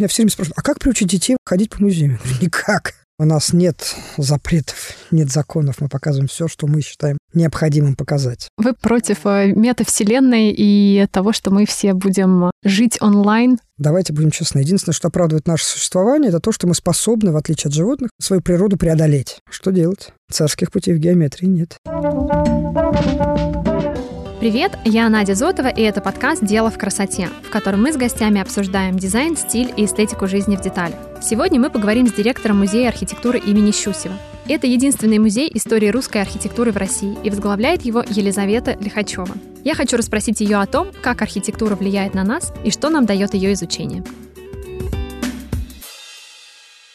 Меня все время спрашивают, а как приучить детей ходить по музеям? Никак. У нас нет запретов, нет законов. Мы показываем все, что мы считаем необходимым показать. Вы против э, метавселенной и того, что мы все будем жить онлайн? Давайте будем честны. Единственное, что оправдывает наше существование, это то, что мы способны, в отличие от животных, свою природу преодолеть. Что делать? Царских путей в геометрии нет. Привет, я Надя Зотова, и это подкаст «Дело в красоте», в котором мы с гостями обсуждаем дизайн, стиль и эстетику жизни в деталях. Сегодня мы поговорим с директором Музея архитектуры имени Щусева. Это единственный музей истории русской архитектуры в России, и возглавляет его Елизавета Лихачева. Я хочу расспросить ее о том, как архитектура влияет на нас и что нам дает ее изучение.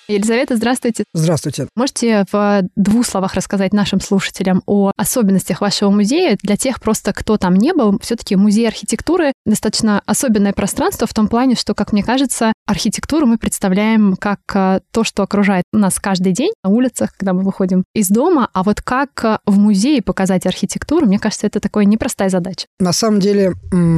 Елизавета, здравствуйте. Здравствуйте. Можете в двух словах рассказать нашим слушателям о особенностях вашего музея для тех просто, кто там не был? Все-таки музей архитектуры достаточно особенное пространство в том плане, что, как мне кажется, архитектуру мы представляем как э, то, что окружает нас каждый день на улицах, когда мы выходим из дома, а вот как э, в музее показать архитектуру, мне кажется, это такая непростая задача. На самом деле,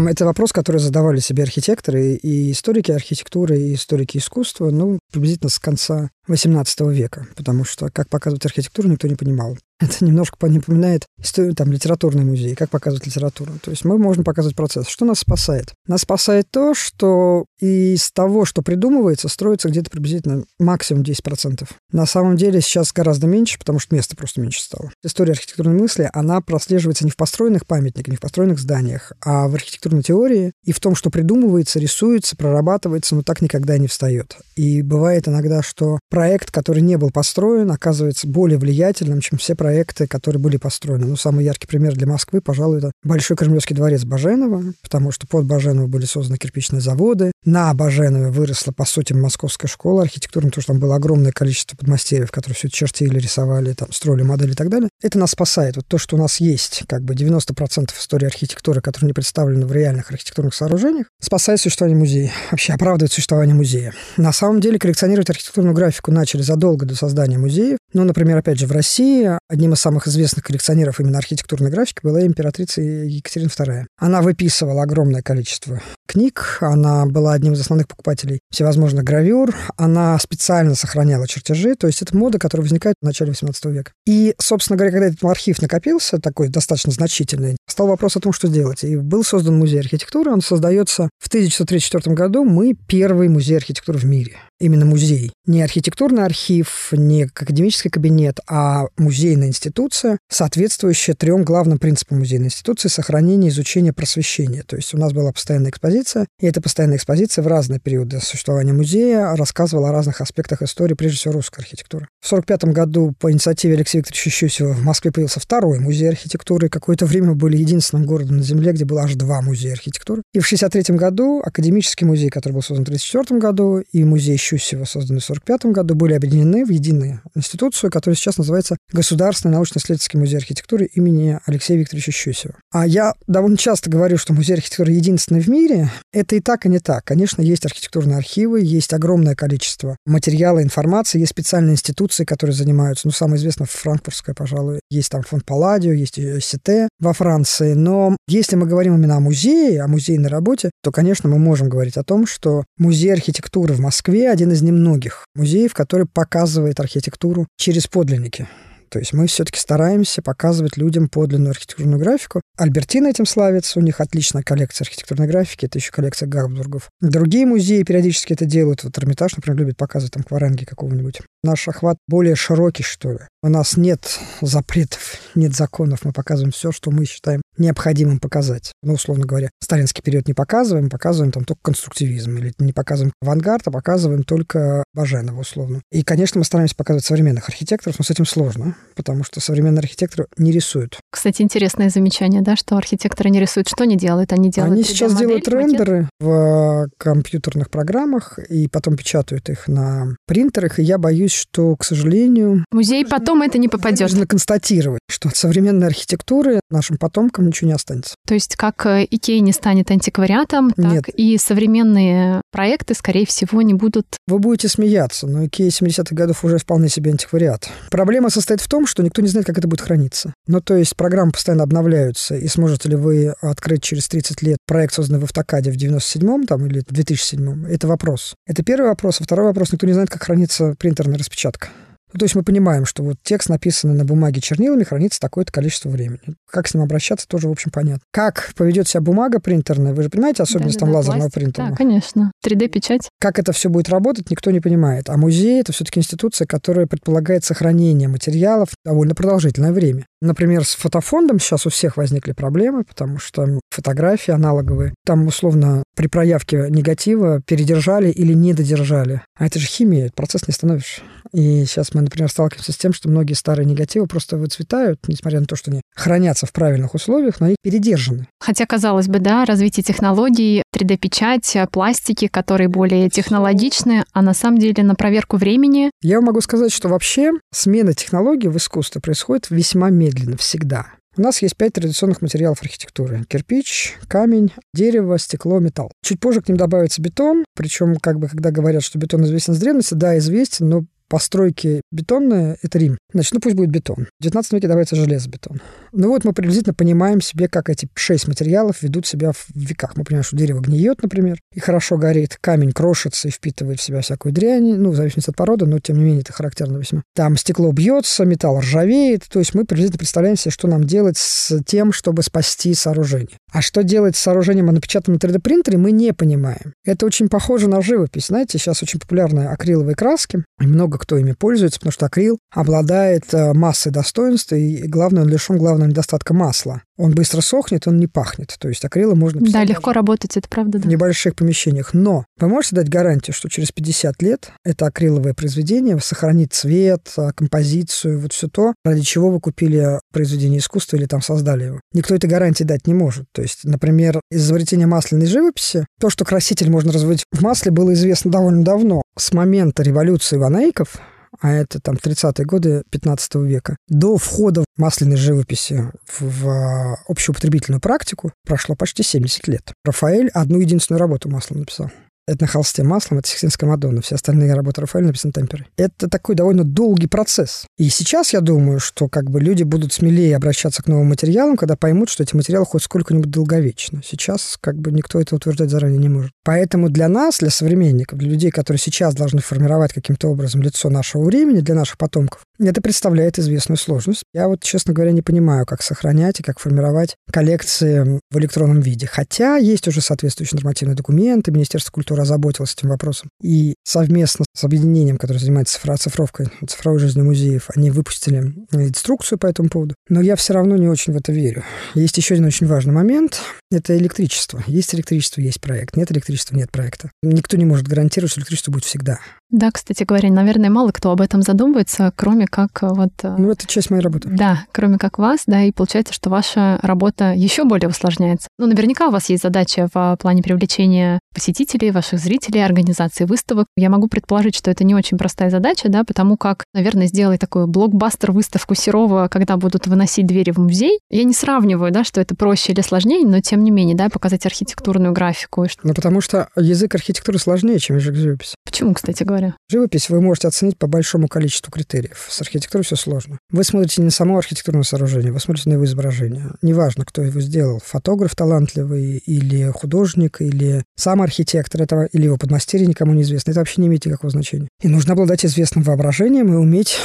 это вопрос, который задавали себе архитекторы и историки архитектуры, и историки искусства, ну, приблизительно с конца XVIII века, потому что как показывать архитектуру никто не понимал. Это немножко напоминает историю, там, литературный музей, как показывать литературу. То есть мы можем показывать процесс. Что нас спасает? Нас спасает то, что из того, что придумывается, строится где-то приблизительно максимум 10%. На самом деле сейчас гораздо меньше, потому что места просто меньше стало. История архитектурной мысли, она прослеживается не в построенных памятниках, не в построенных зданиях, а в архитектурной теории и в том, что придумывается, рисуется, прорабатывается, но так никогда не встает. И бывает иногда, что проект, который не был построен, оказывается более влиятельным, чем все проекты, проекты, которые были построены. Ну, самый яркий пример для Москвы, пожалуй, это Большой Кремлевский дворец Баженова, потому что под Баженово были созданы кирпичные заводы. На Баженове выросла, по сути, московская школа архитектурная, потому что там было огромное количество подмастерьев, которые все чертили, рисовали, там, строили модели и так далее. Это нас спасает. Вот то, что у нас есть, как бы 90% истории архитектуры, которые не представлены в реальных архитектурных сооружениях, спасает существование музея. Вообще оправдывает существование музея. На самом деле коллекционировать архитектурную графику начали задолго до создания музеев. Ну, например, опять же, в России Одним из самых известных коллекционеров именно архитектурной графики была императрица Екатерина II. Она выписывала огромное количество книг, она была одним из основных покупателей всевозможных гравюр, она специально сохраняла чертежи, то есть это мода, которая возникает в начале XVIII века. И, собственно говоря, когда этот архив накопился, такой достаточно значительный, стал вопрос о том, что делать. И был создан музей архитектуры, он создается в 1934 году, мы первый музей архитектуры в мире именно музей. Не архитектурный архив, не академический кабинет, а музейная институция, соответствующая трем главным принципам музейной институции – сохранение, изучение, просвещение. То есть у нас была постоянная экспозиция, и эта постоянная экспозиция в разные периоды существования музея рассказывала о разных аспектах истории, прежде всего русской архитектуры. В 1945 году по инициативе Алексея Викторовича Щусева в Москве появился второй музей архитектуры. Какое-то время были единственным городом на Земле, где было аж два музея архитектуры. И в 1963 году академический музей, который был создан в 1934 году, и музей Щусева, созданный в 1945 году, были объединены в единую институцию, которая сейчас называется Государственный научно-исследовательский музей архитектуры имени Алексея Викторовича Щусева. А я довольно часто говорю, что музей архитектуры единственный в мире. Это и так, и не так. Конечно, есть архитектурные архивы, есть огромное количество материала, информации, есть специальные институции, которые занимаются, ну, самое известное, франкфуртская, пожалуй, есть там фонд Палладио, есть СТ во Франции. Но если мы говорим именно о музее, о музейной работе, то, конечно, мы можем говорить о том, что музей архитектуры в Москве один из немногих музеев, который показывает архитектуру через подлинники. То есть мы все-таки стараемся показывать людям подлинную архитектурную графику. Альбертина этим славится, у них отличная коллекция архитектурной графики, это еще коллекция Габсбургов. Другие музеи периодически это делают. Вот Эрмитаж, например, любит показывать там кваренги какого-нибудь. Наш охват более широкий, что ли. У нас нет запретов, нет законов. Мы показываем все, что мы считаем необходимым показать. Ну, условно говоря, сталинский период не показываем, показываем там только конструктивизм. Или не показываем авангард, а показываем только Баженова, условно. И, конечно, мы стараемся показывать современных архитекторов, но с этим сложно, потому что современные архитекторы не рисуют. Кстати, интересное замечание, да, что архитекторы не рисуют. Что они делают? Они делают Они сейчас делают рендеры в компьютерных программах и потом печатают их на принтерах, и я боюсь, что, к сожалению... Музей потом по-другому это не попадет. Нужно констатировать, что от современной архитектуры нашим потомкам ничего не останется. То есть как э, Икея не станет антиквариатом, так Нет. и современные проекты, скорее всего, не будут... Вы будете смеяться, но Икея 70-х годов уже вполне себе антиквариат. Проблема состоит в том, что никто не знает, как это будет храниться. Ну, то есть программы постоянно обновляются, и сможете ли вы открыть через 30 лет проект, созданный в Автокаде в 97-м там, или в 2007-м, это вопрос. Это первый вопрос. А второй вопрос, никто не знает, как хранится принтерная распечатка. Ну, то есть мы понимаем, что вот текст, написанный на бумаге чернилами, хранится такое-то количество времени. Как с ним обращаться, тоже, в общем, понятно. Как поведет себя бумага принтерная, вы же понимаете особенность там Да-да-да, лазерного пластик. принтера? Да, конечно. 3D-печать. Как это все будет работать, никто не понимает. А музей — это все-таки институция, которая предполагает сохранение материалов довольно продолжительное время. Например, с фотофондом сейчас у всех возникли проблемы, потому что фотографии аналоговые, там условно при проявке негатива передержали или не додержали. А это же химия, процесс не остановишь. И сейчас мы, например, сталкиваемся с тем, что многие старые негативы просто выцветают, несмотря на то, что они хранятся в правильных условиях, но они передержаны. Хотя, казалось бы, да, развитие технологий, 3D-печать, пластики, которые более технологичны, а на самом деле на проверку времени Я могу сказать, что вообще смена технологий в искусстве происходит весьма медленно, всегда. У нас есть пять традиционных материалов архитектуры. Кирпич, камень, дерево, стекло, металл. Чуть позже к ним добавится бетон. Причем, как бы, когда говорят, что бетон известен с древности, да, известен, но постройки бетонные — это Рим. Значит, ну пусть будет бетон. В 19 веке добавится железобетон. Ну вот мы приблизительно понимаем себе, как эти шесть материалов ведут себя в веках. Мы понимаем, что дерево гниет, например, и хорошо горит. Камень крошится и впитывает в себя всякую дрянь, ну, в зависимости от породы, но, тем не менее, это характерно весьма. Там стекло бьется, металл ржавеет. То есть мы приблизительно представляем себе, что нам делать с тем, чтобы спасти сооружение. А что делать с сооружением, напечатанным на 3D-принтере, мы не понимаем. Это очень похоже на живопись. Знаете, сейчас очень популярны акриловые краски, и много кто ими пользуется, потому что акрил обладает э, массой достоинств, и главное, он лишен главного недостатка масла. Он быстро сохнет, он не пахнет. То есть акрилы можно да, легко работать, это правда, в да. небольших помещениях. Но вы можете дать гарантию, что через 50 лет это акриловое произведение сохранит цвет, а, композицию, вот все то, ради чего вы купили произведение искусства или там создали его. Никто этой гарантии дать не может. То есть, например, из изобретения масляной живописи, то, что краситель можно разводить в масле, было известно довольно давно. С момента революции ванейков, а это там 30-е годы 15 века, до входа масляной живописи в, в а, общеупотребительную практику прошло почти 70 лет. Рафаэль одну единственную работу маслом написал. Это на холсте маслом, это Сикстинская Мадонна. Все остальные работы Рафаэля написаны темперой. Это такой довольно долгий процесс. И сейчас я думаю, что как бы люди будут смелее обращаться к новым материалам, когда поймут, что эти материалы хоть сколько-нибудь долговечны. Сейчас как бы никто это утверждать заранее не может. Поэтому для нас, для современников, для людей, которые сейчас должны формировать каким-то образом лицо нашего времени, для наших потомков, это представляет известную сложность. Я вот, честно говоря, не понимаю, как сохранять и как формировать коллекции в электронном виде. Хотя есть уже соответствующие нормативные документы, Министерство культуры озаботилось этим вопросом. И совместно с объединением, которое занимается цифро- оцифровкой, цифровой жизни музеев, они выпустили инструкцию по этому поводу. Но я все равно не очень в это верю. Есть еще один очень важный момент. Это электричество. Есть электричество, есть проект. Нет электричества, нет проекта. Никто не может гарантировать, что электричество будет всегда. Да, кстати говоря, наверное, мало кто об этом задумывается, кроме как э, вот... э, Ну, это часть моей работы. Да, кроме как вас, да, и получается, что ваша работа еще более усложняется. Ну, наверняка у вас есть задача в плане привлечения посетителей, ваших зрителей, организации выставок. Я могу предположить, что это не очень простая задача, да, потому как, наверное, сделать такую блокбастер-выставку Серова, когда будут выносить двери в музей. Я не сравниваю, да, что это проще или сложнее, но тем не менее, да, показать архитектурную графику. Ну, потому что язык архитектуры сложнее, чем язык живописи. Почему, кстати говоря? Живопись вы можете оценить по большому количеству критериев. С архитектурой все сложно. Вы смотрите не само архитектурное сооружение, вы смотрите на его изображение. Неважно, кто его сделал. Фотограф талантливый, или художник, или сам архитектор этого, или его подмастерье никому не известно. Это вообще не имеет никакого значения. И нужно обладать известным воображением и уметь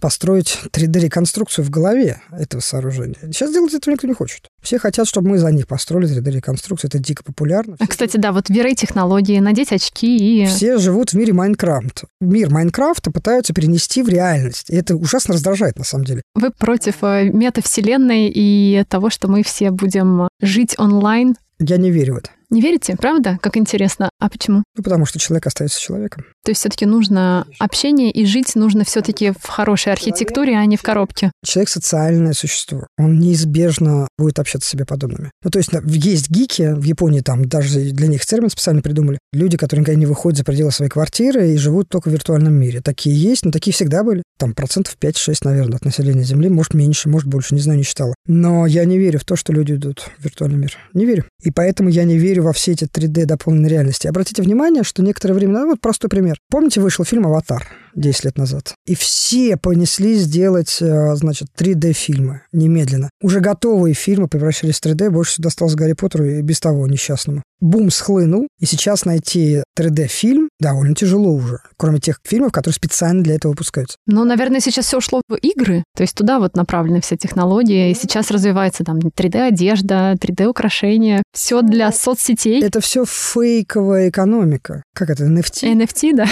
построить 3D-реконструкцию в голове этого сооружения. Сейчас делать этого никто не хочет. Все хотят, чтобы мы за них построили 3D-реконструкцию. Это дико популярно. А, кстати, да, вот VR-технологии, надеть очки и... Все живут в мире Майнкрафт. Мир Майнкрафта пытаются перенести в реальность. И это ужасно раздражает, на самом деле. Вы против э, метавселенной и того, что мы все будем жить онлайн? Я не верю в это. Не верите, правда? Как интересно. А почему? Ну, потому что человек остается человеком. То есть все-таки нужно общение и жить нужно все-таки в хорошей архитектуре, а не в коробке. Человек социальное существо. Он неизбежно будет общаться с себе подобными. Ну, то есть есть гики, в Японии там даже для них термин специально придумали. Люди, которые никогда не выходят за пределы своей квартиры и живут только в виртуальном мире. Такие есть, но такие всегда были. Там процентов 5-6, наверное, от населения Земли. Может, меньше, может, больше, не знаю, не считала. Но я не верю в то, что люди идут в виртуальный мир. Не верю. И поэтому я не верю во все эти 3D дополненной реальности. Обратите внимание, что некоторое время, ну, вот простой пример. Помните, вышел фильм «Аватар»? 10 лет назад. И все понеслись сделать, э, значит, 3D-фильмы немедленно. Уже готовые фильмы превращались в 3D, больше всего досталось Гарри Поттеру и без того несчастному. Бум схлынул, и сейчас найти 3D-фильм довольно тяжело уже, кроме тех фильмов, которые специально для этого выпускаются. Ну, наверное, сейчас все ушло в игры, то есть туда вот направлены все технологии, и сейчас развивается там 3D-одежда, 3D-украшения, все для соцсетей. Это все фейковая экономика. Как это, NFT? NFT, да.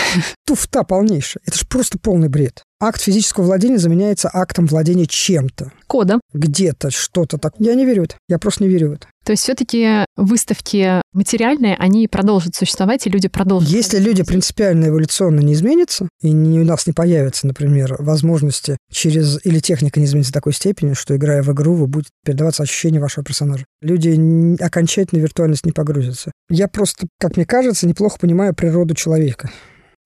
Туфта полнейшая. Это же просто полный бред. Акт физического владения заменяется актом владения чем-то. Кодом. Где-то что-то так. Я не верю в это. Я просто не верю в это. То есть все-таки выставки материальные, они продолжат существовать, и люди продолжат. Если люди принципиально эволюционно не изменятся, и не, у нас не появится, например, возможности через... Или техника не изменится в такой степени, что, играя в игру, вы будете передаваться ощущение вашего персонажа. Люди окончательно в виртуальность не погрузятся. Я просто, как мне кажется, неплохо понимаю природу человека.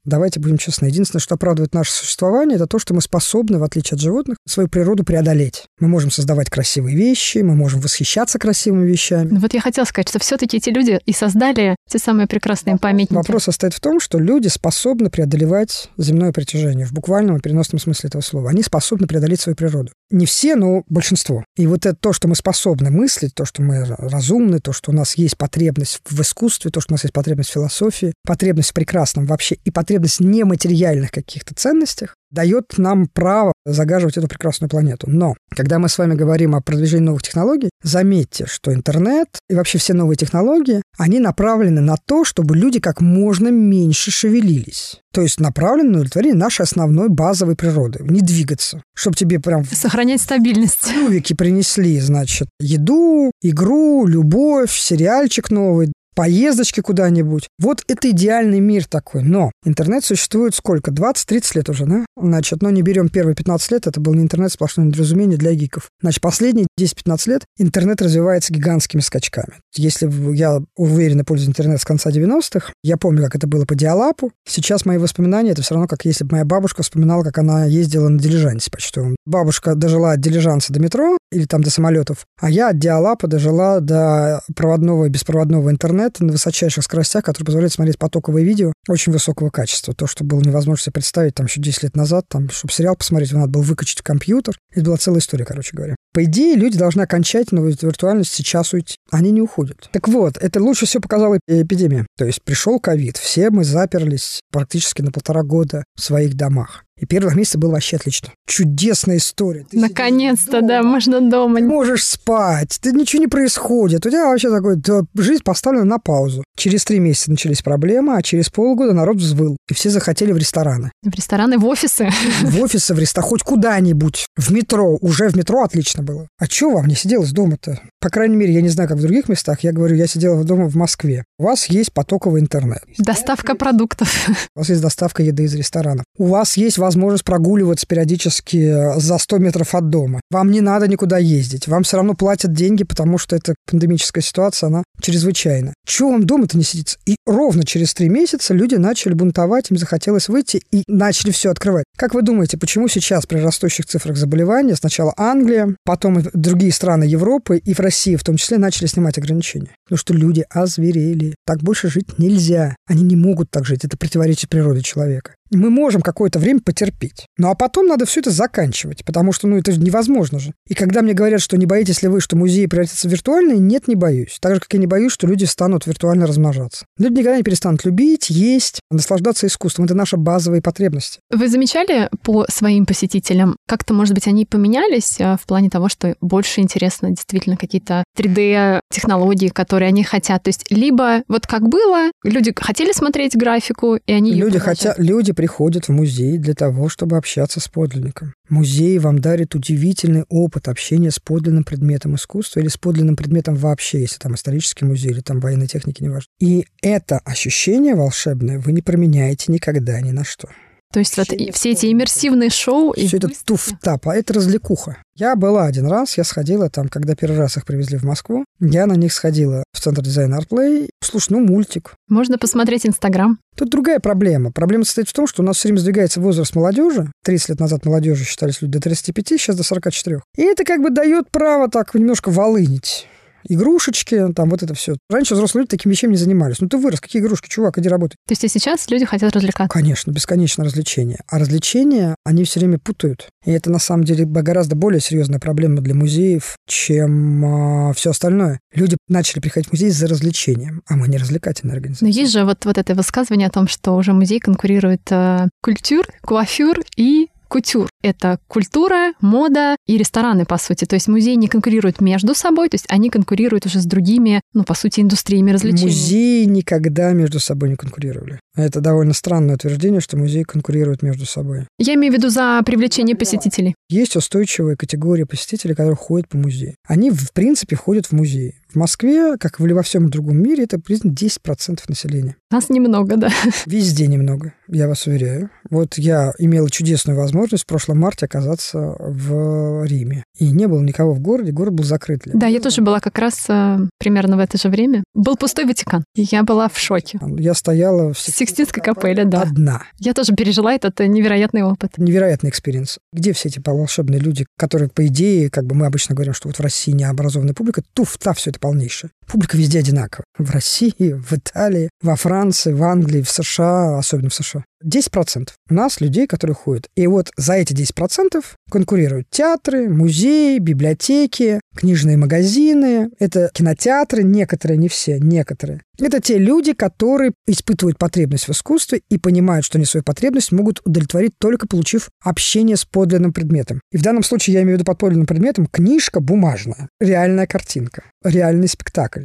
Давайте будем честны. Единственное, что оправдывает наше существование, это то, что мы способны, в отличие от животных, свою природу преодолеть. Мы можем создавать красивые вещи, мы можем восхищаться красивыми вещами. Ну вот я хотела сказать, что все-таки эти люди и создали те самые прекрасные памятники. Вопрос состоит в том, что люди способны преодолевать земное притяжение в буквальном и переносном смысле этого слова. Они способны преодолеть свою природу. Не все, но большинство. И вот это то, что мы способны мыслить, то, что мы разумны, то, что у нас есть потребность в искусстве, то, что у нас есть потребность в философии, потребность в прекрасном вообще и потребность потребность нематериальных каких-то ценностях дает нам право загаживать эту прекрасную планету. Но, когда мы с вами говорим о продвижении новых технологий, заметьте, что интернет и вообще все новые технологии, они направлены на то, чтобы люди как можно меньше шевелились. То есть направлены на удовлетворение нашей основной базовой природы. Не двигаться. Чтобы тебе прям... Сохранять стабильность. Клювики принесли, значит, еду, игру, любовь, сериальчик новый, поездочки куда-нибудь. Вот это идеальный мир такой. Но интернет существует сколько? 20-30 лет уже, да? Значит, но не берем первые 15 лет, это был не интернет, сплошное недоразумение для гиков. Значит, последние 10-15 лет интернет развивается гигантскими скачками. Если я уверенно пользуюсь интернетом с конца 90-х, я помню, как это было по диалапу. Сейчас мои воспоминания, это все равно, как если бы моя бабушка вспоминала, как она ездила на дилижансе почтовом. Бабушка дожила от дилижанса до метро или там до самолетов, а я от диалапа дожила до проводного и беспроводного интернета, интернет на высочайших скоростях, который позволяет смотреть потоковые видео очень высокого качества. То, что было невозможно себе представить там еще 10 лет назад, там, чтобы сериал посмотреть, надо было выкачать компьютер. Это была целая история, короче говоря. По идее, люди должны окончательно в виртуальность сейчас уйти. Они не уходят. Так вот, это лучше всего показала эпидемия. То есть пришел ковид, все мы заперлись практически на полтора года в своих домах. И первых месяца было вообще отлично. Чудесная история. Ты Наконец-то, да, можно дома. Ты можешь спать, ты ничего не происходит. У тебя вообще такой, да, жизнь поставлена на паузу. Через три месяца начались проблемы, а через полгода народ взвыл. И все захотели в рестораны. В рестораны, в офисы. В офисы, в рестораны, хоть куда-нибудь. В метро. Уже в метро отлично было. А что вам не сиделось дома-то? По крайней мере, я не знаю, как в других местах. Я говорю, я сидела дома в Москве. У вас есть потоковый интернет. Доставка продуктов. У вас есть доставка еды из ресторанов. У вас есть возможность прогуливаться периодически э, за 100 метров от дома. Вам не надо никуда ездить. Вам все равно платят деньги, потому что эта пандемическая ситуация, она чрезвычайна. Чего вам дома-то не сидится? И ровно через три месяца люди начали бунтовать, им захотелось выйти и начали все открывать. Как вы думаете, почему сейчас при растущих цифрах заболеваний сначала Англия, потом другие страны Европы и в России в том числе начали снимать ограничения? Потому что люди озверели. Так больше жить нельзя. Они не могут так жить. Это противоречит природе человека мы можем какое-то время потерпеть. Ну а потом надо все это заканчивать, потому что ну это невозможно же. И когда мне говорят, что не боитесь ли вы, что музеи превратятся в виртуальные, нет, не боюсь. Так же, как я не боюсь, что люди станут виртуально размножаться. Люди никогда не перестанут любить, есть, наслаждаться искусством. Это наши базовые потребности. Вы замечали по своим посетителям, как-то, может быть, они поменялись э, в плане того, что больше интересно действительно какие-то 3D-технологии, которые они хотят? То есть либо вот как было, люди хотели смотреть графику, и они Люди хотят, люди приходят в музей для того, чтобы общаться с подлинником. Музей вам дарит удивительный опыт общения с подлинным предметом искусства или с подлинным предметом вообще, если там исторический музей или там военной техники, неважно. И это ощущение волшебное вы не променяете никогда ни на что. То есть вот все эти иммерсивные шоу... Все это туфта, это развлекуха. Я была один раз, я сходила там, когда первый раз их привезли в Москву, я на них сходила в Центр дизайна Artplay. Слушай, ну мультик. Можно посмотреть Инстаграм. Тут другая проблема. Проблема состоит в том, что у нас все время сдвигается возраст молодежи. 30 лет назад молодежи считались люди до 35, сейчас до 44. И это как бы дает право так немножко волынить игрушечки, там вот это все. Раньше взрослые люди такими вещами не занимались. Ну ты вырос, какие игрушки, чувак, иди работай. То есть и сейчас люди хотят развлекаться? Конечно, бесконечно развлечения. А развлечения они все время путают. И это на самом деле гораздо более серьезная проблема для музеев, чем э, а, все остальное. Люди начали приходить в музей за развлечением, а мы не развлекательная организация. Но есть же вот, вот это высказывание о том, что уже музей конкурирует э, культур, куафюр и кутюр. Это культура, мода и рестораны, по сути. То есть музеи не конкурируют между собой, то есть они конкурируют уже с другими, ну, по сути, индустриями развлечений. Музеи никогда между собой не конкурировали. Это довольно странное утверждение, что музеи конкурируют между собой. Я имею в виду за привлечение посетителей. Есть устойчивая категория посетителей, которые ходят по музею. Они, в принципе, ходят в музей. В Москве, как и во всем другом мире, это приблизительно 10% населения. Нас немного, да. Везде немного, я вас уверяю. Вот я имел чудесную возможность в прошлом марте оказаться в Риме. И не было никого в городе, город был закрыт. Для да, я тоже была как раз э, примерно в это же время. Был пустой Ватикан. И я была в шоке. Я стояла в Сикстинской капелле, да. Одна. Я тоже пережила этот э, невероятный опыт. Невероятный experience. Где все эти волшебные люди, которые, по идее, как бы мы обычно говорим, что вот в России необразованная публика, туфта все это полнейшее. Публика везде одинакова. В России, в Италии, во Франции, в Англии, в США, особенно в США. 10% у нас людей, которые ходят. И вот за эти 10% конкурируют театры, музеи, библиотеки, книжные магазины. Это кинотеатры, некоторые, не все, некоторые. Это те люди, которые испытывают потребность в искусстве и понимают, что они свою потребность могут удовлетворить только получив общение с подлинным предметом. И в данном случае я имею в виду под подлинным предметом книжка бумажная, реальная картинка, реальный спектакль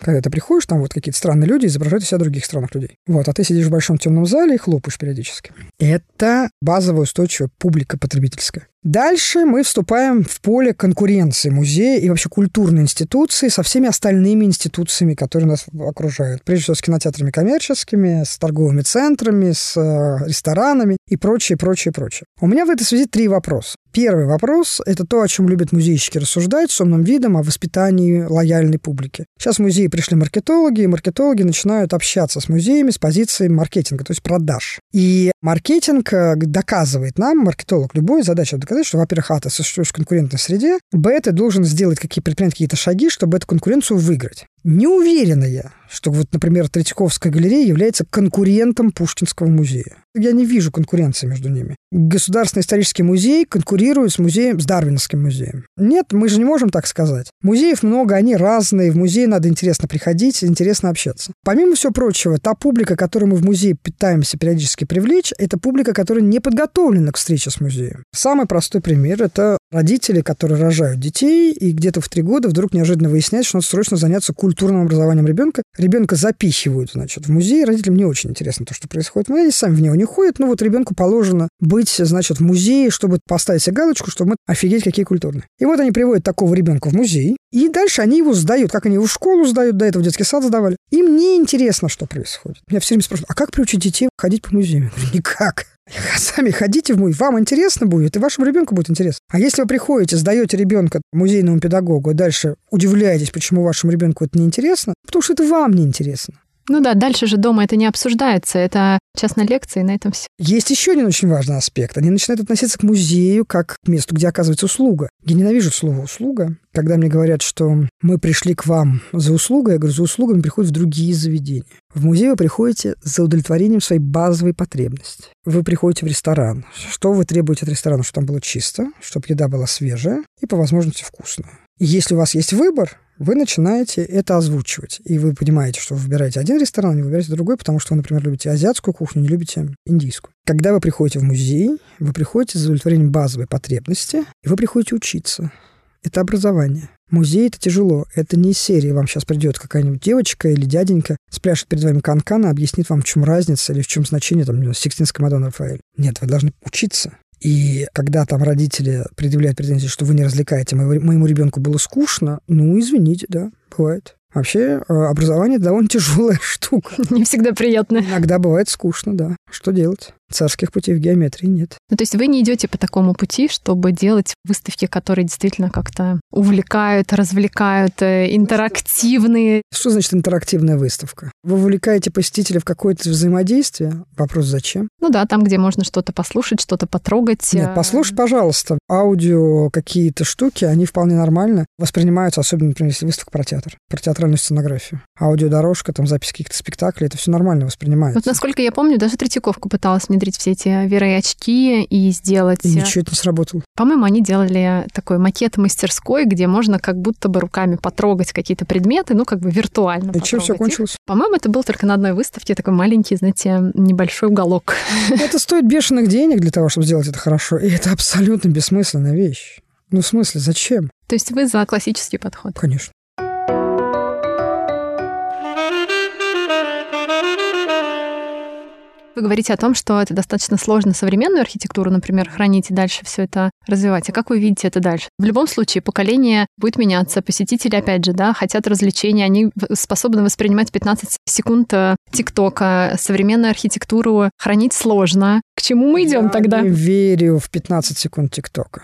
когда ты приходишь, там вот какие-то странные люди изображают из себя других странных людей. Вот, а ты сидишь в большом темном зале и хлопаешь периодически. Это базовая устойчивая публика потребительская. Дальше мы вступаем в поле конкуренции музея и вообще культурной институции со всеми остальными институциями, которые нас окружают. Прежде всего с кинотеатрами коммерческими, с торговыми центрами, с э, ресторанами и прочее, прочее, прочее. У меня в этой связи три вопроса. Первый вопрос – это то, о чем любят музейщики рассуждать с умным видом о воспитании лояльной публики. Сейчас в музеи пришли маркетологи, и маркетологи начинают общаться с музеями с позиции маркетинга, то есть продаж. И маркетинг э, доказывает нам, маркетолог любой, задача доказать, сказать, что, во-первых, а, ты существуешь в конкурентной среде, б, ты должен сделать какие предпринять какие-то шаги, чтобы эту конкуренцию выиграть. Не уверена я, что вот, например, Третьяковская галерея является конкурентом Пушкинского музея. Я не вижу конкуренции между ними. Государственный исторический музей конкурирует с музеем, с Дарвинским музеем. Нет, мы же не можем так сказать. Музеев много, они разные, в музей надо интересно приходить, интересно общаться. Помимо всего прочего, та публика, которую мы в музее пытаемся периодически привлечь, это публика, которая не подготовлена к встрече с музеем. Самый простой пример – это родители, которые рожают детей, и где-то в три года вдруг неожиданно выясняют, что надо срочно заняться культурным образованием ребенка. Ребенка запихивают, значит, в музей. Родителям не очень интересно то, что происходит. Но они сами в него не ходят. Ну вот ребенку положено быть, значит, в музее, чтобы поставить себе галочку, чтобы мы офигеть, какие культурные. И вот они приводят такого ребенка в музей, и дальше они его сдают, как они его в школу сдают, до этого в детский сад сдавали. Им не интересно, что происходит. Меня все время спрашивают, а как приучить детей ходить по музеям? Я говорю, никак. Сами ходите в музей, вам интересно будет, и вашему ребенку будет интересно. А если вы приходите, сдаете ребенка музейному педагогу, и дальше удивляетесь, почему вашему ребенку это неинтересно, потому что это вам неинтересно. Ну да, дальше же дома это не обсуждается, это частная лекция, и на этом все. Есть еще один очень важный аспект. Они начинают относиться к музею как к месту, где оказывается услуга. Я ненавижу слово «услуга». Когда мне говорят, что мы пришли к вам за услугой, я говорю, за услугами приходят в другие заведения. В музей вы приходите за удовлетворением своей базовой потребности. Вы приходите в ресторан. Что вы требуете от ресторана? Чтобы там было чисто, чтобы еда была свежая и по возможности вкусная. И если у вас есть выбор, вы начинаете это озвучивать. И вы понимаете, что вы выбираете один ресторан, а не выбираете другой, потому что вы, например, любите азиатскую кухню, не любите индийскую. Когда вы приходите в музей, вы приходите за удовлетворением базовой потребности, и вы приходите учиться. Это образование. Музей — это тяжело. Это не из серии. Вам сейчас придет какая-нибудь девочка или дяденька, спляшет перед вами канкана, объяснит вам, в чем разница или в чем значение там, Сикстинской Мадонны Рафаэль. Нет, вы должны учиться. И когда там родители предъявляют претензии, что вы не развлекаете, моему ребенку было скучно, ну, извините, да, бывает. Вообще, э, образование довольно тяжелая штука. Не всегда приятно. Иногда бывает скучно, да. Что делать? Царских путей в геометрии нет. Ну, то есть вы не идете по такому пути, чтобы делать выставки, которые действительно как-то увлекают, развлекают, э, интерактивные. Что значит интерактивная выставка? Вы вовлекаете посетителя в какое-то взаимодействие? Вопрос зачем? Ну да, там, где можно что-то послушать, что-то потрогать. Нет, э, послушай, пожалуйста. Аудио какие-то штуки, они вполне нормально воспринимаются, особенно, например, если выставка про театр, про театральную сценографию. Аудиодорожка, там запись каких-то спектаклей, это все нормально воспринимается. Вот насколько я помню, даже Третьяковка пыталась внедрить все эти VR очки и сделать... И ничего это не сработало. По-моему, они делали такой макет мастерской, где можно как будто бы руками потрогать какие-то предметы, ну, как бы виртуально И чем все кончилось? По-моему, это был только на одной выставке такой маленький, знаете, небольшой уголок. Это стоит бешеных денег для того, чтобы сделать это хорошо. И это абсолютно бессмысленная вещь. Ну, в смысле, зачем? То есть вы за классический подход? Конечно. Вы говорите о том, что это достаточно сложно современную архитектуру, например, хранить и дальше все это развивать. А как вы видите это дальше? В любом случае, поколение будет меняться, посетители, опять же, да, хотят развлечений, они способны воспринимать 15 секунд э, ТикТока, современную архитектуру хранить сложно. К чему мы идем Я тогда? Я верю в 15 секунд ТикТока.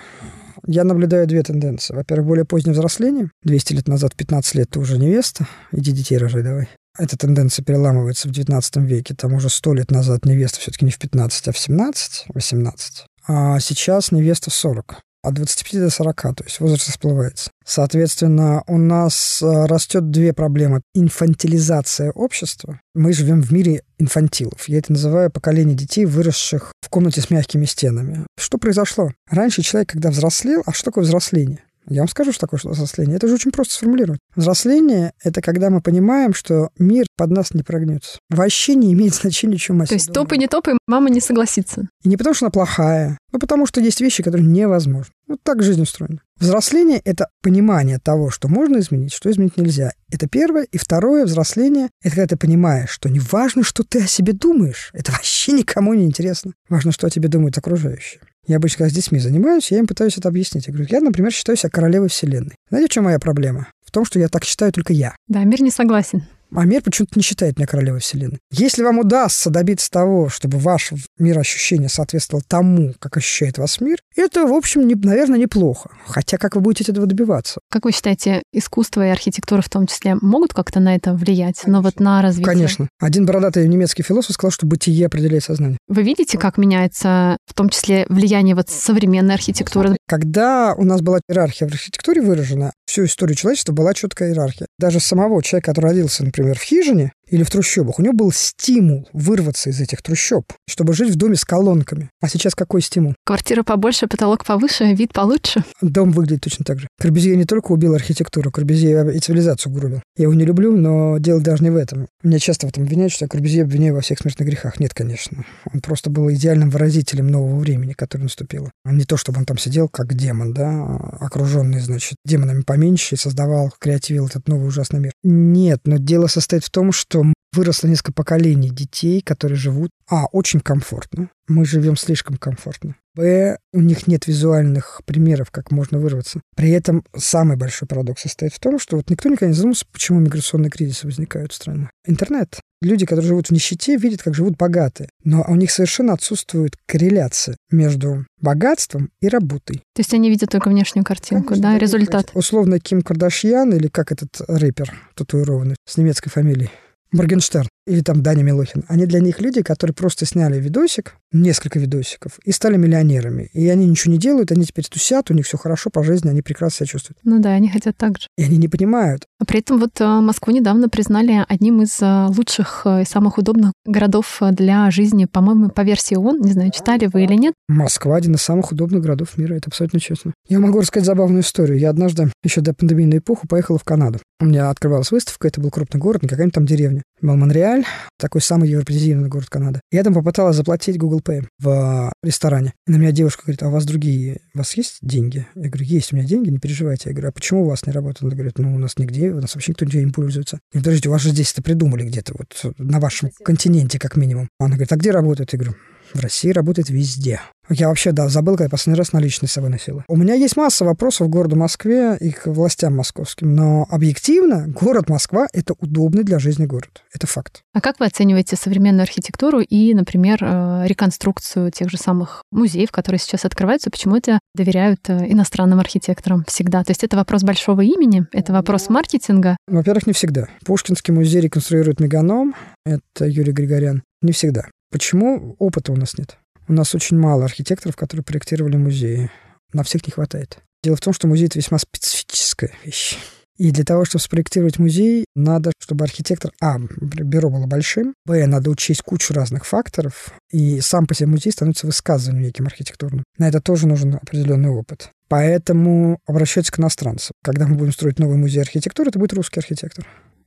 Я наблюдаю две тенденции. Во-первых, более позднее взросление. 200 лет назад, 15 лет ты уже невеста. Иди детей рожай давай. Эта тенденция переламывается в XIX веке. Там уже сто лет назад невеста все-таки не в 15, а в 17, 18. А сейчас невеста в 40 от 25 до 40, то есть возраст расплывается. Соответственно, у нас э, растет две проблемы. Инфантилизация общества. Мы живем в мире инфантилов. Я это называю поколение детей, выросших в комнате с мягкими стенами. Что произошло? Раньше человек, когда взрослел, а что такое взросление? Я вам скажу, что такое взросление. Это же очень просто сформулировать. Взросление — это когда мы понимаем, что мир под нас не прогнется. Вообще не имеет значения, чем мы То есть топы не топы, мама не согласится. И не потому, что она плохая, но потому, что есть вещи, которые невозможны. Вот так жизнь устроена. Взросление — это понимание того, что можно изменить, что изменить нельзя. Это первое. И второе, взросление — это когда ты понимаешь, что не важно, что ты о себе думаешь. Это вообще никому не интересно. Важно, что о тебе думают окружающие. Я обычно, когда с детьми занимаюсь, я им пытаюсь это объяснить. Я говорю, я, например, считаю себя королевой Вселенной. Знаете, в чем моя проблема? В том, что я так считаю только я. Да, мир не согласен. А мир почему-то не считает меня королевой Вселенной. Если вам удастся добиться того, чтобы ваш мироощущение соответствовало тому, как ощущает вас мир, это, в общем, не, наверное, неплохо. Хотя как вы будете этого добиваться? Как вы считаете, искусство и архитектура в том числе могут как-то на это влиять? Но вот на развитие? Конечно. Один бородатый немецкий философ сказал, что бытие определяет сознание. Вы видите, как меняется в том числе влияние вот современной архитектуры? Когда у нас была иерархия в архитектуре выражена, всю историю человечества была четкая иерархия. Даже самого человека, который родился, например, в хижине, или в трущобах, у него был стимул вырваться из этих трущоб, чтобы жить в доме с колонками. А сейчас какой стимул? Квартира побольше, потолок повыше, вид получше. Дом выглядит точно так же. Корбюзье не только убил архитектуру, Корбюзье и цивилизацию грубил. Я его не люблю, но дело даже не в этом. Меня часто в этом обвиняют, что я Корбюзье обвиняю во всех смертных грехах. Нет, конечно. Он просто был идеальным выразителем нового времени, которое наступило. А не то, чтобы он там сидел как демон, да, окруженный, значит, демонами поменьше и создавал, креативил этот новый ужасный мир. Нет, но дело состоит в том, что выросло несколько поколений детей, которые живут, а, очень комфортно. Мы живем слишком комфортно. Б, у них нет визуальных примеров, как можно вырваться. При этом самый большой парадокс состоит в том, что вот никто никогда не задумался, почему миграционные кризисы возникают в странах. Интернет. Люди, которые живут в нищете, видят, как живут богатые. Но у них совершенно отсутствует корреляция между богатством и работой. То есть они видят только внешнюю картинку, Конечно, да, результат. Условно Ким Кардашьян или как этот рэпер татуированный с немецкой фамилией. Morgenstern или там Даня Милохин. Они для них люди, которые просто сняли видосик, несколько видосиков, и стали миллионерами. И они ничего не делают, они теперь тусят, у них все хорошо по жизни, они прекрасно себя чувствуют. Ну да, они хотят так же. И они не понимают. А при этом вот э, Москву недавно признали одним из э, лучших э, и самых удобных городов для жизни, по-моему, по версии ООН. Не знаю, читали вы или нет. Москва один из самых удобных городов мира, это абсолютно честно. Я могу рассказать забавную историю. Я однажды, еще до пандемийной эпохи, поехала в Канаду. У меня открывалась выставка, это был крупный город, не какая-нибудь там деревня. Был Монреаль, такой самый европеизированный город Канады. Я там попыталась заплатить Google Pay в ресторане. И на меня девушка говорит, а у вас другие, у вас есть деньги? Я говорю, есть у меня деньги, не переживайте. Я говорю, а почему у вас не работает? Она говорит, ну, у нас нигде, у нас вообще никто не пользуется. Я говорю, подождите, у вас же здесь это придумали где-то, вот на вашем континенте как минимум. Она говорит, а где работает? Я говорю, в России работает везде. Я вообще, да, забыл, когда я последний раз наличные с собой носила. У меня есть масса вопросов к городу Москве и к властям московским, но объективно город Москва – это удобный для жизни город. Это факт. А как вы оцениваете современную архитектуру и, например, э, реконструкцию тех же самых музеев, которые сейчас открываются? Почему это доверяют э, иностранным архитекторам всегда? То есть это вопрос большого имени, это вопрос маркетинга? Во-первых, не всегда. Пушкинский музей реконструирует меганом, это Юрий Григорян. Не всегда. Почему опыта у нас нет? У нас очень мало архитекторов, которые проектировали музеи. На всех не хватает. Дело в том, что музей — это весьма специфическая вещь. И для того, чтобы спроектировать музей, надо, чтобы архитектор, а, бюро было большим, б, надо учесть кучу разных факторов, и сам по себе музей становится высказыванием неким архитектурным. На это тоже нужен определенный опыт. Поэтому обращайтесь к иностранцам. Когда мы будем строить новый музей архитектуры, это будет русский архитектор.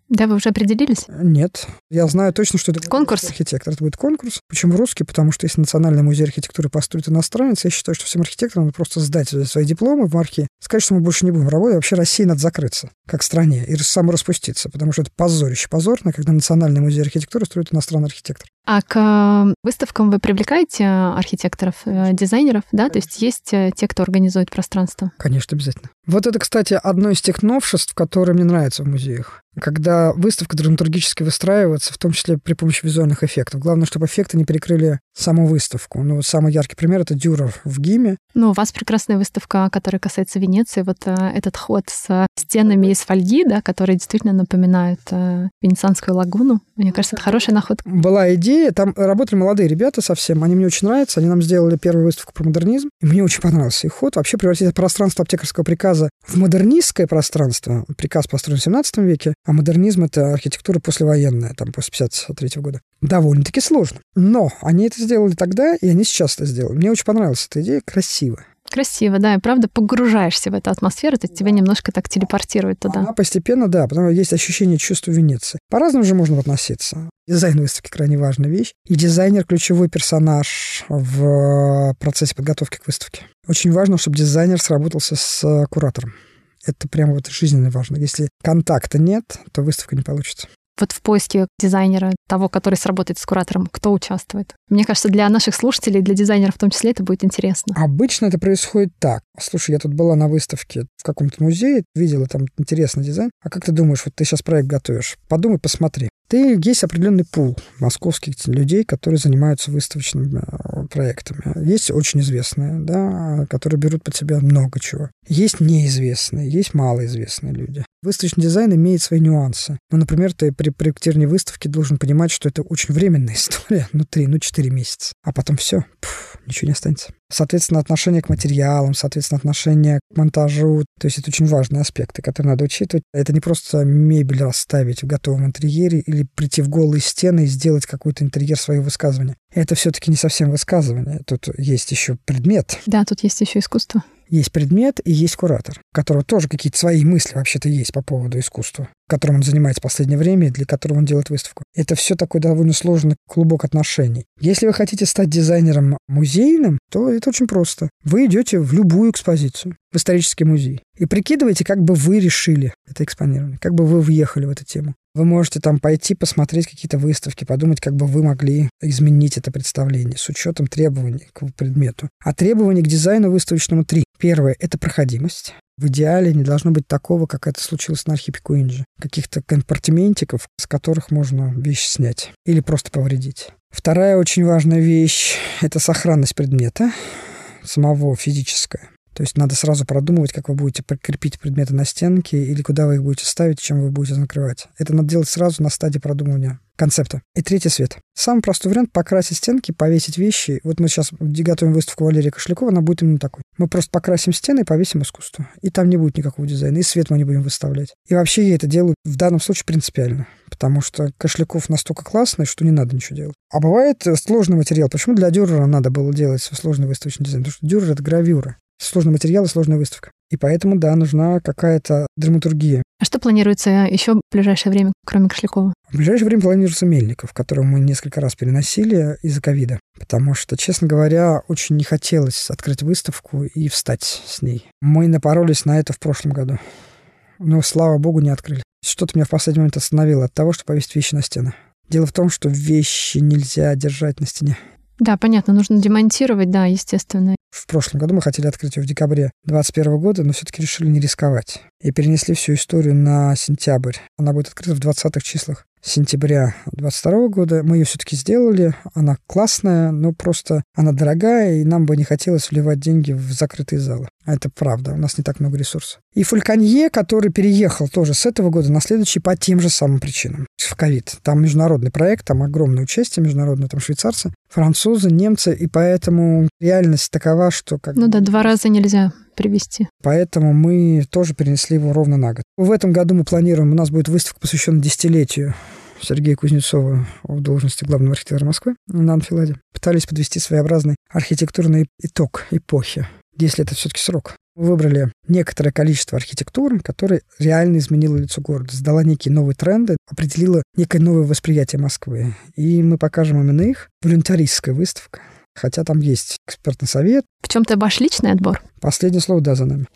Да, вы уже определились? Нет. Я знаю точно, что это конкурс. архитектор. Это будет конкурс. Почему русский? Потому что если Национальный музей архитектуры построит иностранец, я считаю, что всем архитекторам надо просто сдать свои дипломы в марке, сказать, что мы больше не будем работать. Вообще России надо закрыться, как стране, и самораспуститься, потому что это позорище позорно, когда Национальный музей архитектуры строит иностранный архитектор. А к выставкам вы привлекаете архитекторов, э, дизайнеров, да? То есть есть э, те, кто организует пространство? Конечно, обязательно. Вот это, кстати, одно из тех новшеств, которые мне нравятся в музеях. Когда выставка драматургически выстраивается, в том числе при помощи визуальных эффектов. Главное, чтобы эффекты не перекрыли саму выставку. Ну, вот самый яркий пример — это Дюрер в ГИМе. Ну, у вас прекрасная выставка, которая касается Венеции. Вот а, этот ход с стенами из фольги, да, которые действительно напоминают а, Венецианскую лагуну. Мне кажется, это хорошая находка. Была идея, там работали молодые ребята совсем, они мне очень нравятся, они нам сделали первую выставку про модернизм, и мне очень понравился их ход. Вообще превратить пространство аптекарского приказа в модернистское пространство. Приказ построен в 17 веке, а модернизм — это архитектура послевоенная, там, после 53 года. Довольно-таки сложно. Но они это сделали тогда, и они сейчас это сделали. Мне очень понравилась эта идея, красиво. Красиво, да, и правда погружаешься в эту атмосферу, то тебя немножко так телепортирует туда. Она постепенно, да, потому что есть ощущение чувства Венеции. По-разному же можно относиться. Дизайн выставки крайне важная вещь. И дизайнер – ключевой персонаж в процессе подготовки к выставке. Очень важно, чтобы дизайнер сработался с куратором. Это прямо вот жизненно важно. Если контакта нет, то выставка не получится вот в поиске дизайнера, того, который сработает с куратором, кто участвует? Мне кажется, для наших слушателей, для дизайнеров в том числе, это будет интересно. Обычно это происходит так. Слушай, я тут была на выставке в каком-то музее, видела там интересный дизайн. А как ты думаешь, вот ты сейчас проект готовишь? Подумай, посмотри. Ты, есть определенный пул московских людей, которые занимаются выставочными э, проектами. Есть очень известные, да, которые берут под себя много чего. Есть неизвестные, есть малоизвестные люди. Выставочный дизайн имеет свои нюансы. Ну, например, ты при проектировании выставки должен понимать, что это очень временная история, ну, три, ну, четыре месяца. А потом все, ничего не останется. Соответственно, отношение к материалам, соответственно, отношение к монтажу. То есть это очень важные аспекты, которые надо учитывать. Это не просто мебель расставить в готовом интерьере или прийти в голые стены и сделать какой-то интерьер своего высказывания. Это все-таки не совсем высказывание. Тут есть еще предмет. Да, тут есть еще искусство. Есть предмет и есть куратор, у которого тоже какие-то свои мысли вообще-то есть по поводу искусства, которым он занимается в последнее время и для которого он делает выставку. Это все такой довольно сложный клубок отношений. Если вы хотите стать дизайнером музейным, то это очень просто. Вы идете в любую экспозицию, в исторический музей, и прикидываете, как бы вы решили это экспонирование, как бы вы въехали в эту тему. Вы можете там пойти посмотреть какие-то выставки, подумать, как бы вы могли изменить это представление с учетом требований к предмету. А требований к дизайну выставочному три. Первое — это проходимость. В идеале не должно быть такого, как это случилось на архипику Инджи. Каких-то компартиментиков, с которых можно вещь снять или просто повредить. Вторая очень важная вещь — это сохранность предмета, самого физическое. То есть надо сразу продумывать, как вы будете прикрепить предметы на стенке или куда вы их будете ставить, чем вы будете накрывать. Это надо делать сразу на стадии продумывания концепта. И третий свет. Самый простой вариант — покрасить стенки, повесить вещи. Вот мы сейчас готовим выставку Валерия Кошлякова, она будет именно такой. Мы просто покрасим стены и повесим искусство. И там не будет никакого дизайна, и свет мы не будем выставлять. И вообще я это делаю в данном случае принципиально, потому что Кошляков настолько классный, что не надо ничего делать. А бывает сложный материал. Почему для дюрера надо было делать сложный выставочный дизайн? Потому что дюрер — это гравюра сложный материал и сложная выставка. И поэтому, да, нужна какая-то драматургия. А что планируется еще в ближайшее время, кроме Кошлякова? В ближайшее время планируется Мельников, которого мы несколько раз переносили из-за ковида. Потому что, честно говоря, очень не хотелось открыть выставку и встать с ней. Мы напоролись на это в прошлом году. Но, слава богу, не открыли. Что-то меня в последний момент остановило от того, что повесить вещи на стены. Дело в том, что вещи нельзя держать на стене. Да, понятно, нужно демонтировать, да, естественно. В прошлом году мы хотели открыть ее в декабре 2021 года, но все-таки решили не рисковать. И перенесли всю историю на сентябрь. Она будет открыта в 20-х числах сентября 22 года. Мы ее все-таки сделали. Она классная, но просто она дорогая, и нам бы не хотелось вливать деньги в закрытые залы. А это правда, у нас не так много ресурсов. И Фульканье, который переехал тоже с этого года на следующий по тем же самым причинам. В ковид. Там международный проект, там огромное участие международное, там швейцарцы, французы, немцы, и поэтому реальность такова, что... Как... Ну да, два раза нельзя привести. Поэтому мы тоже перенесли его ровно на год. В этом году мы планируем, у нас будет выставка, посвященная десятилетию Сергея Кузнецова в должности главного архитектора Москвы на Анфиладе. Пытались подвести своеобразный архитектурный итог эпохи. Если это все-таки срок. Выбрали некоторое количество архитектуры, которое реально изменило лицо города, сдала некие новые тренды, определила некое новое восприятие Москвы. И мы покажем именно их. Волюнтаристская выставка. Хотя там есть экспертный совет. В чем-то ваш личный отбор? Последнее слово «да» за нами.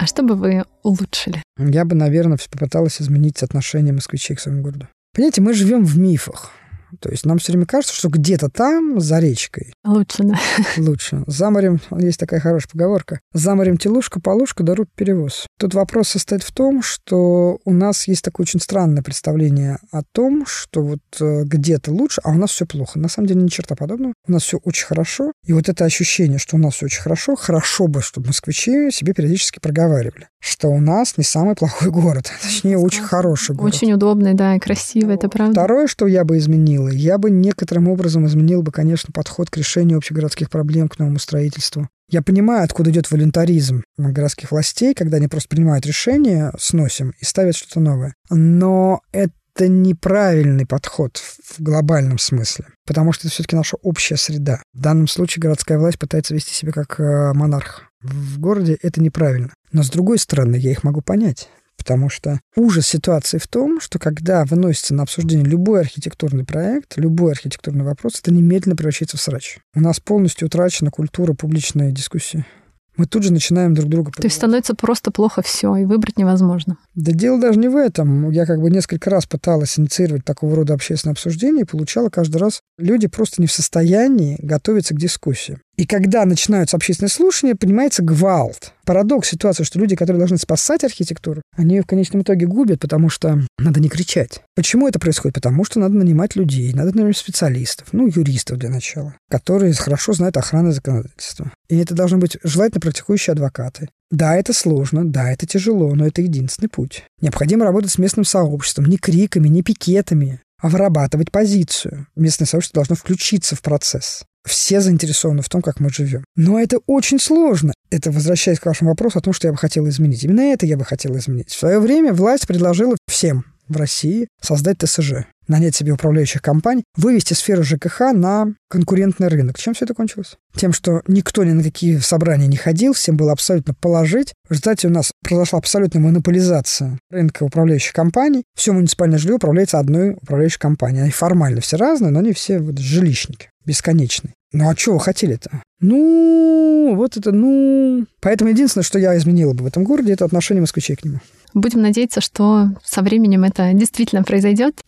А что бы вы улучшили? Я бы, наверное, попыталась изменить отношение москвичей к своему городу. Понимаете, мы живем в мифах. То есть нам все время кажется, что где-то там, за речкой. Лучше, да. Лучше. За морем, есть такая хорошая поговорка, за морем телушка, полушка, да перевоз. Тут вопрос состоит в том, что у нас есть такое очень странное представление о том, что вот э, где-то лучше, а у нас все плохо. На самом деле ни черта подобного. У нас все очень хорошо. И вот это ощущение, что у нас все очень хорошо, хорошо бы, чтобы москвичи себе периодически проговаривали, что у нас не самый плохой город. Точнее, очень хороший город. Очень удобный, да, и красивый, это правда. Второе, что я бы изменил, изменила. Я бы некоторым образом изменил бы, конечно, подход к решению общегородских проблем, к новому строительству. Я понимаю, откуда идет волюнтаризм городских властей, когда они просто принимают решения, сносим и ставят что-то новое. Но это неправильный подход в глобальном смысле, потому что это все-таки наша общая среда. В данном случае городская власть пытается вести себя как э, монарх. В городе это неправильно. Но с другой стороны, я их могу понять. Потому что ужас ситуации в том, что когда выносится на обсуждение любой архитектурный проект, любой архитектурный вопрос, это немедленно превращается в срач. У нас полностью утрачена культура публичной дискуссии мы тут же начинаем друг друга... То есть становится просто плохо все, и выбрать невозможно. Да дело даже не в этом. Я как бы несколько раз пыталась инициировать такого рода общественное обсуждение и получала каждый раз... Люди просто не в состоянии готовиться к дискуссии. И когда начинаются общественные слушания, понимается гвалт. Парадокс ситуации, что люди, которые должны спасать архитектуру, они ее в конечном итоге губят, потому что надо не кричать. Почему это происходит? Потому что надо нанимать людей, надо нанимать специалистов, ну, юристов для начала, которые хорошо знают охраны законодательства. И это должны быть желательно практикующие адвокаты. Да, это сложно, да, это тяжело, но это единственный путь. Необходимо работать с местным сообществом, не криками, не пикетами, вырабатывать позицию. Местное сообщество должно включиться в процесс. Все заинтересованы в том, как мы живем. Но это очень сложно. Это возвращаясь к вашему вопросу о том, что я бы хотел изменить. Именно это я бы хотел изменить. В свое время власть предложила всем в России создать ТСЖ, нанять себе управляющих компаний, вывести сферу ЖКХ на конкурентный рынок. Чем все это кончилось? Тем, что никто ни на какие собрания не ходил, всем было абсолютно положить. В результате у нас произошла абсолютная монополизация рынка управляющих компаний. Все муниципальное жилье управляется одной управляющей компанией. Они формально все разные, но они все вот жилищники бесконечные. Ну а что вы хотели-то? Ну, вот это, ну... Поэтому единственное, что я изменила бы в этом городе, это отношение москвичей к нему. Будем надеяться, что со временем это действительно произойдет.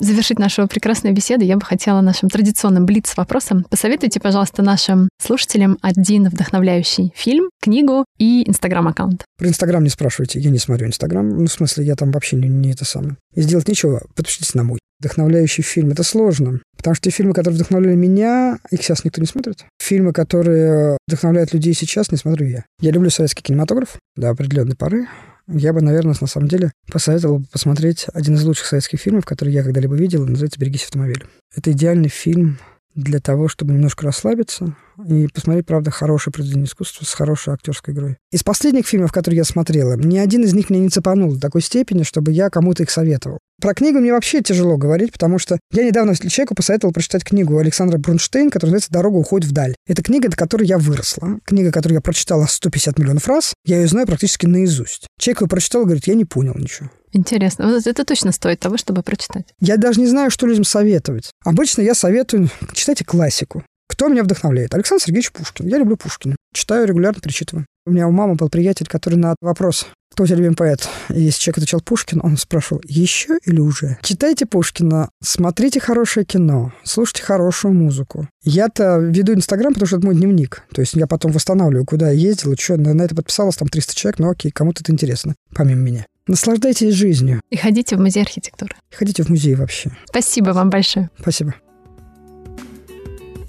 Завершить нашу прекрасную беседу я бы хотела нашим традиционным блиц-вопросом. Посоветуйте, пожалуйста, нашим слушателям один вдохновляющий фильм, книгу и инстаграм-аккаунт. Про инстаграм не спрашивайте, я не смотрю инстаграм. Ну, в смысле, я там вообще не, не это самое. И сделать нечего, подпишитесь на мой. Вдохновляющий фильм. Это сложно, потому что те фильмы, которые вдохновляли меня, их сейчас никто не смотрит. Фильмы, которые вдохновляют людей сейчас, не смотрю я. Я люблю советский кинематограф до определенной поры. Я бы, наверное, на самом деле посоветовал посмотреть один из лучших советских фильмов, который я когда-либо видел, называется «Берегись автомобиля». Это идеальный фильм для того, чтобы немножко расслабиться и посмотреть, правда, хорошее произведение искусства с хорошей актерской игрой. Из последних фильмов, которые я смотрела, ни один из них меня не цепанул до такой степени, чтобы я кому-то их советовал. Про книгу мне вообще тяжело говорить, потому что я недавно человеку посоветовал прочитать книгу Александра Брунштейн, которая называется «Дорога уходит вдаль». Это книга, до которой я выросла. Книга, которую я прочитала 150 миллионов раз. Я ее знаю практически наизусть. Человек ее прочитал и говорит, я не понял ничего. Интересно. Вот это точно стоит того, чтобы прочитать. Я даже не знаю, что людям советовать. Обычно я советую, читайте классику. Кто меня вдохновляет? Александр Сергеевич Пушкин. Я люблю Пушкина. Читаю регулярно, перечитываю. У меня у мамы был приятель, который на вопрос, кто у тебя любимый поэт? И если человек отвечал Пушкин, он спрашивал, еще или уже? Читайте Пушкина, смотрите хорошее кино, слушайте хорошую музыку. Я-то веду Инстаграм, потому что это мой дневник. То есть я потом восстанавливаю, куда я ездил, что, на, на это подписалось там 300 человек, ну окей, кому-то это интересно, помимо меня. Наслаждайтесь жизнью. И ходите в музей архитектуры. И ходите в музей вообще. Спасибо вам большое. Спасибо.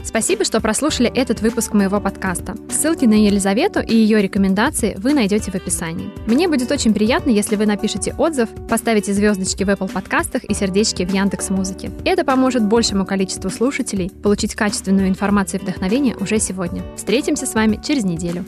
Спасибо, что прослушали этот выпуск моего подкаста. Ссылки на Елизавету и ее рекомендации вы найдете в описании. Мне будет очень приятно, если вы напишите отзыв, поставите звездочки в Apple подкастах и сердечки в Яндекс Музыке. Это поможет большему количеству слушателей получить качественную информацию и вдохновение уже сегодня. Встретимся с вами через неделю.